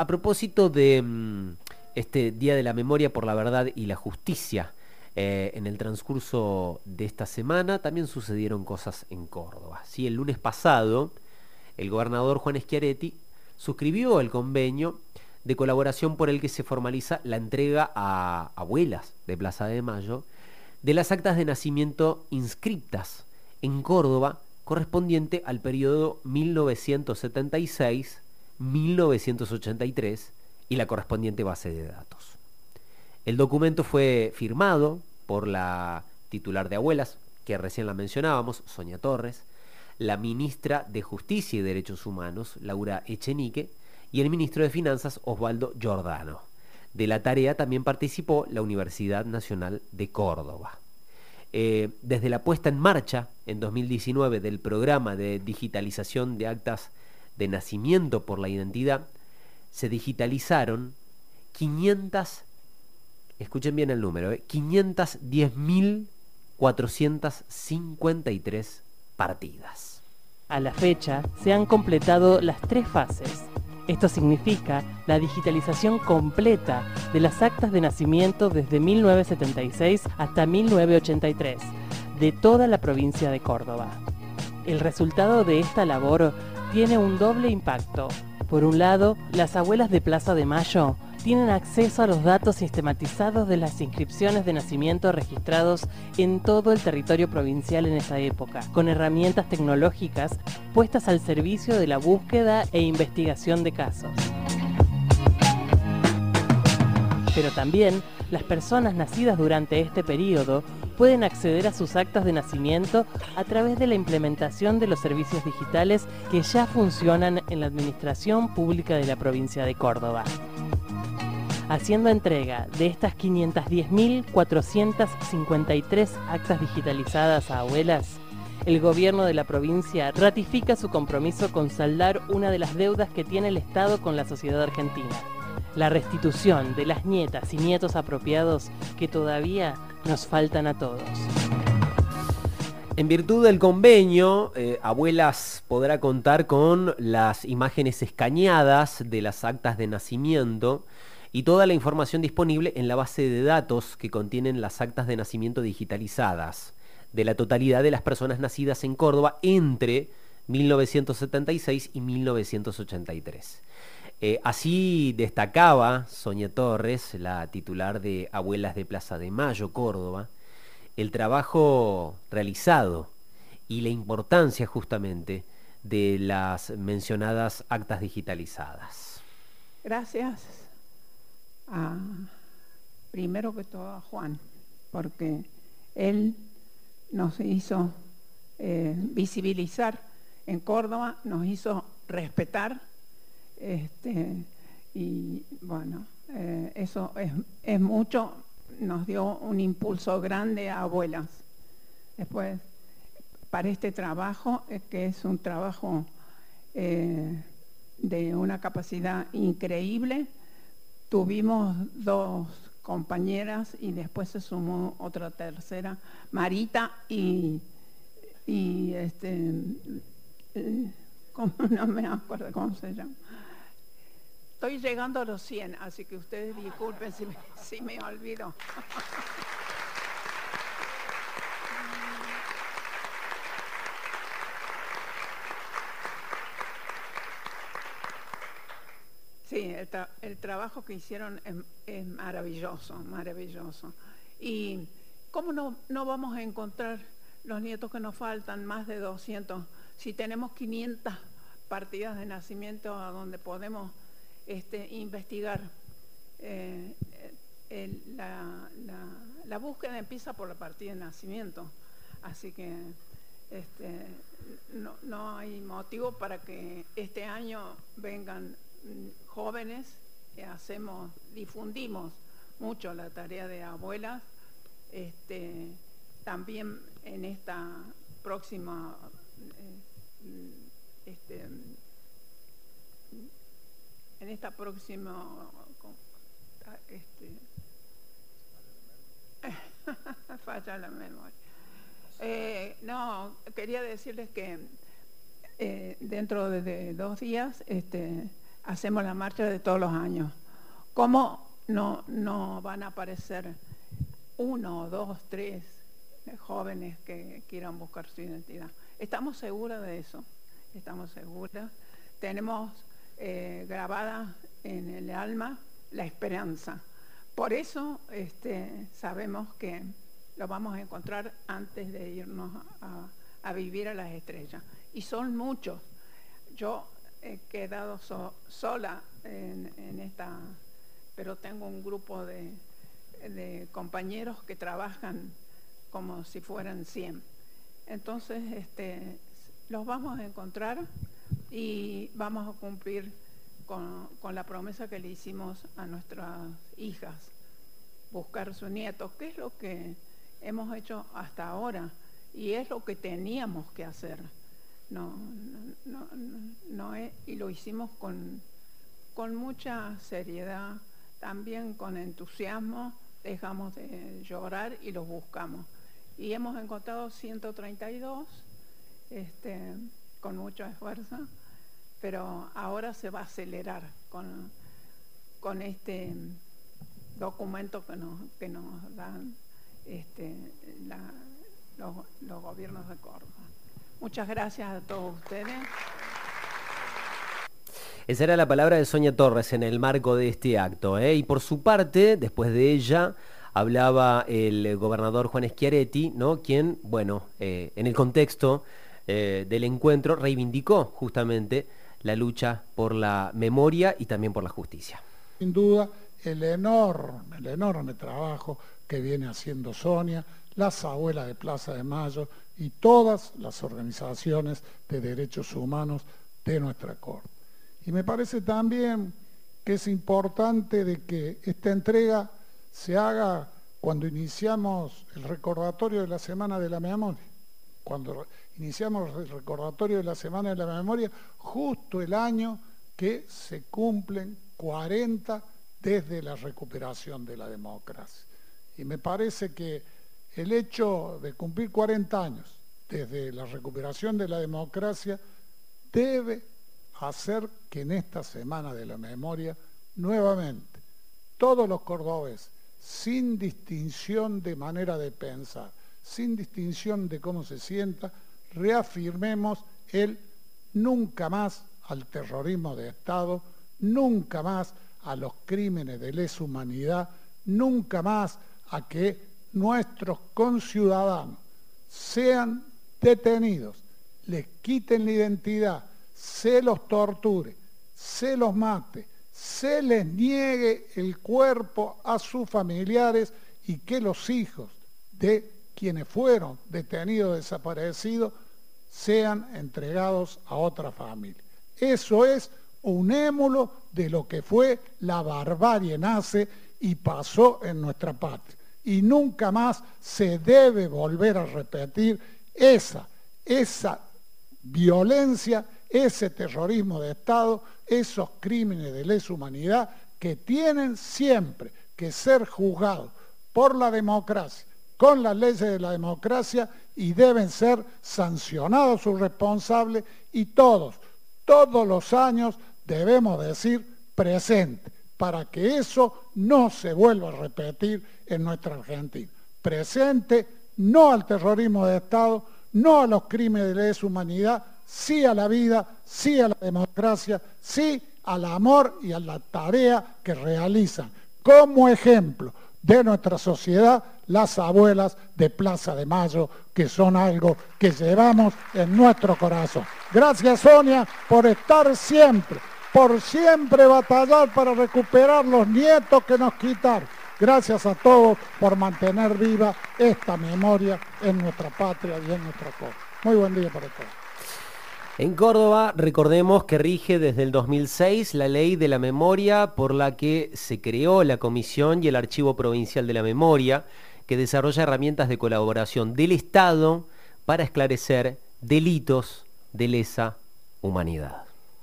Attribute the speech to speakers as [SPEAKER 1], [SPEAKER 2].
[SPEAKER 1] a propósito de mm, este Día de la Memoria por la Verdad y la Justicia, eh, en el transcurso de esta semana también sucedieron cosas en Córdoba. Sí, el lunes pasado, el gobernador Juan Schiaretti suscribió el convenio de colaboración por el que se formaliza la entrega a abuelas de Plaza de Mayo de las actas de nacimiento inscriptas en Córdoba correspondiente al periodo 1976-1983 y la correspondiente base de datos. El documento fue firmado por la titular de Abuelas, que recién la mencionábamos, Sonia Torres, la ministra de Justicia y Derechos Humanos, Laura Echenique, y el ministro de Finanzas, Osvaldo Giordano. De la tarea también participó la Universidad Nacional de Córdoba. Eh, desde la puesta en marcha en 2019 del programa de digitalización de actas de nacimiento por la identidad, se digitalizaron 500, escuchen bien el número, 510.453 eh, partidas.
[SPEAKER 2] A la fecha se han completado las tres fases esto significa la digitalización completa de las actas de nacimiento desde 1976 hasta 1983 de toda la provincia de Córdoba. El resultado de esta labor tiene un doble impacto. Por un lado, las abuelas de Plaza de Mayo tienen acceso a los datos sistematizados de las inscripciones de nacimiento registrados en todo el territorio provincial en esa época, con herramientas tecnológicas puestas al servicio de la búsqueda e investigación de casos. Pero también las personas nacidas durante este periodo pueden acceder a sus actas de nacimiento a través de la implementación de los servicios digitales que ya funcionan en la Administración Pública de la provincia de Córdoba. Haciendo entrega de estas 510.453 actas digitalizadas a abuelas, el gobierno de la provincia ratifica su compromiso con saldar una de las deudas que tiene el Estado con la sociedad argentina, la restitución de las nietas y nietos apropiados que todavía nos faltan a todos.
[SPEAKER 1] En virtud del convenio, eh, Abuelas podrá contar con las imágenes escaneadas de las actas de nacimiento y toda la información disponible en la base de datos que contienen las actas de nacimiento digitalizadas de la totalidad de las personas nacidas en Córdoba entre 1976 y 1983. Eh, así destacaba Sonia Torres, la titular de Abuelas de Plaza de Mayo, Córdoba, el trabajo realizado y la importancia justamente de las mencionadas actas digitalizadas.
[SPEAKER 3] Gracias primero que todo a Juan, porque él nos hizo eh, visibilizar en Córdoba, nos hizo respetar, este, y bueno, eh, eso es, mucho, nos dio un impulso grande a abuelas. Después, para este trabajo, eh, que es un trabajo de una capacidad increíble, Tuvimos dos compañeras y después se sumó otra tercera, Marita y, y este, eh, no me acuerdo cómo se llama. Estoy llegando a los 100, así que ustedes disculpen si me, si me olvido. Sí, el, trabajo que hicieron es, maravilloso, maravilloso. Y ¿cómo no, no vamos a encontrar los nietos que nos faltan, más de 200, si tenemos 500 partidas de nacimiento a donde podemos este, investigar? Eh, la, búsqueda empieza por la partida de nacimiento, así que este, no, no hay motivo para que este año vengan jóvenes hacemos, difundimos mucho la tarea de abuelas, este, también en esta próxima eh, en esta próxima este, falla la memoria. Eh, no, quería decirles que eh, dentro de dos días este, hacemos la marcha de todos los años. ¿Cómo no, no van a aparecer uno, dos, tres jóvenes que quieran buscar su identidad? Estamos seguras de eso, estamos seguras. Tenemos eh, grabada en el alma la esperanza. Por eso este, sabemos que lo vamos a encontrar antes de irnos a, vivir a las estrellas. Y son muchos. Yo he quedado sola en, esta, pero tengo un grupo de, compañeros que trabajan como si fueran 100. Entonces, este, los vamos a encontrar y vamos a cumplir con, la promesa que le hicimos a nuestras hijas, buscar su nieto, que es lo que hemos hecho hasta ahora y es lo que teníamos que hacer. No, no, no, y lo hicimos con, con mucha seriedad, también con entusiasmo, dejamos de llorar y los buscamos. Y hemos encontrado 132 este, con mucho esfuerzo, pero ahora se va a acelerar con, con este documento que nos, que nos dan este, los, gobiernos de Córdoba. Muchas gracias a todos ustedes.
[SPEAKER 1] Esa era la palabra de Sonia Torres en el marco de este acto. ¿eh? Y por su parte, después de ella, hablaba el gobernador Juan Schiaretti, ¿no? quien, bueno, eh, en el contexto eh, del encuentro reivindicó justamente la lucha por la memoria y también por la justicia.
[SPEAKER 4] Sin duda, el enorme, el enorme trabajo que viene haciendo Sonia, las abuelas de Plaza de Mayo y todas las organizaciones de derechos humanos de nuestra Corte. Y me parece también que es importante de que esta entrega se haga cuando iniciamos el recordatorio de la Semana de la Memoria. Cuando iniciamos el recordatorio de la Semana de la Memoria, justo el año que se cumplen 40 desde la recuperación de la democracia. Y me parece que el hecho de cumplir 40 años desde la recuperación de la democracia debe hacer que en esta Semana de la Memoria, nuevamente, todos los cordobeses, sin distinción de manera de pensar, sin distinción de cómo se sienta, reafirmemos el nunca más al terrorismo de Estado, nunca más a los crímenes de lesa humanidad, nunca más a que nuestros conciudadanos sean detenidos, les quiten la identidad, se los torture, se los mate, se les niegue el cuerpo a sus familiares y que los hijos de quienes fueron detenidos, desaparecidos, sean entregados a otra familia. Eso es un émulo de lo que fue la barbarie nace y pasó en nuestra patria y nunca más se debe volver a repetir esa, esa violencia, ese terrorismo de Estado, esos crímenes de lesa humanidad que tienen siempre que ser juzgados por la democracia, con las leyes de la democracia y deben ser sancionados sus responsables y todos, todos los años debemos decir presente para que eso no se vuelva a repetir en nuestra Argentina. Presente no al terrorismo de Estado, no a los crímenes de lesa humanidad, sí a la vida, sí a la democracia, sí al amor y a la tarea que realizan como ejemplo de nuestra sociedad las abuelas de Plaza de Mayo, que son algo que llevamos en nuestro corazón. Gracias Sonia por estar siempre por siempre batallar para recuperar los nietos que nos quitaron. Gracias a todos por mantener viva esta memoria en nuestra patria y en nuestra cosa. Muy buen día para todos.
[SPEAKER 1] En Córdoba, recordemos que rige desde el 2006 la ley de la memoria por la que se creó la Comisión y el Archivo Provincial de la Memoria, que desarrolla herramientas de colaboración del Estado para esclarecer delitos de lesa humanidad.